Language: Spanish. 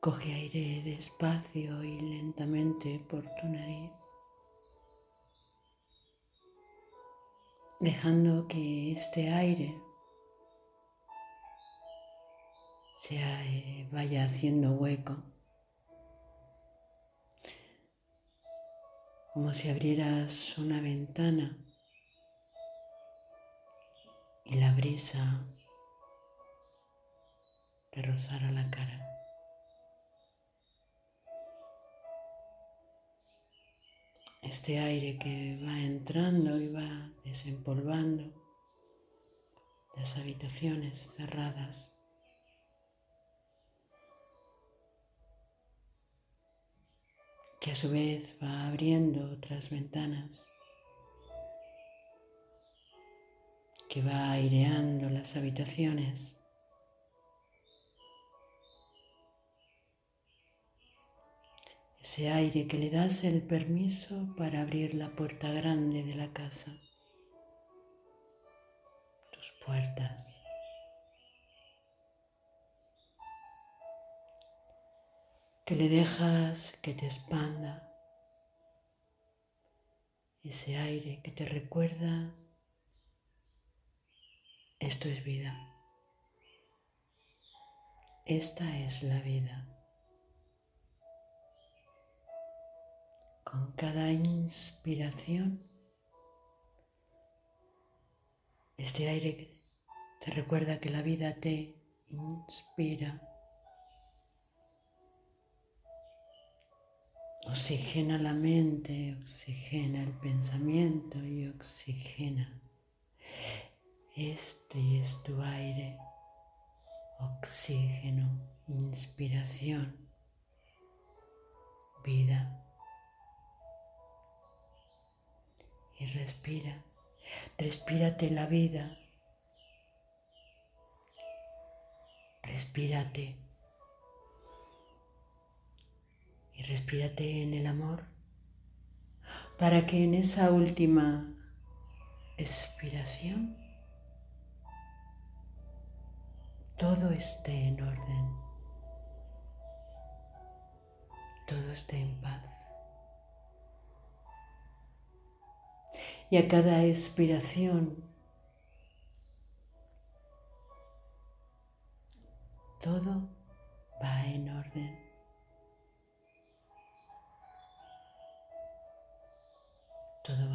Coge aire despacio y lentamente por tu nariz, dejando que este aire se eh, vaya haciendo hueco, como si abrieras una ventana y la brisa te rozara la cara. Este aire que va entrando y va desempolvando las habitaciones cerradas que a su vez va abriendo otras ventanas, que va aireando las habitaciones. Ese aire que le das el permiso para abrir la puerta grande de la casa, tus puertas. que le dejas que te expanda ese aire que te recuerda, esto es vida, esta es la vida. Con cada inspiración, este aire te recuerda que la vida te inspira Oxigena la mente, oxigena el pensamiento y oxigena. Este es tu aire, oxígeno, inspiración, vida. Respira, respírate la vida, respírate. Y respírate en el amor. Para que en esa última expiración todo esté en orden, todo esté en paz. Y a cada expiración todo va en orden. todo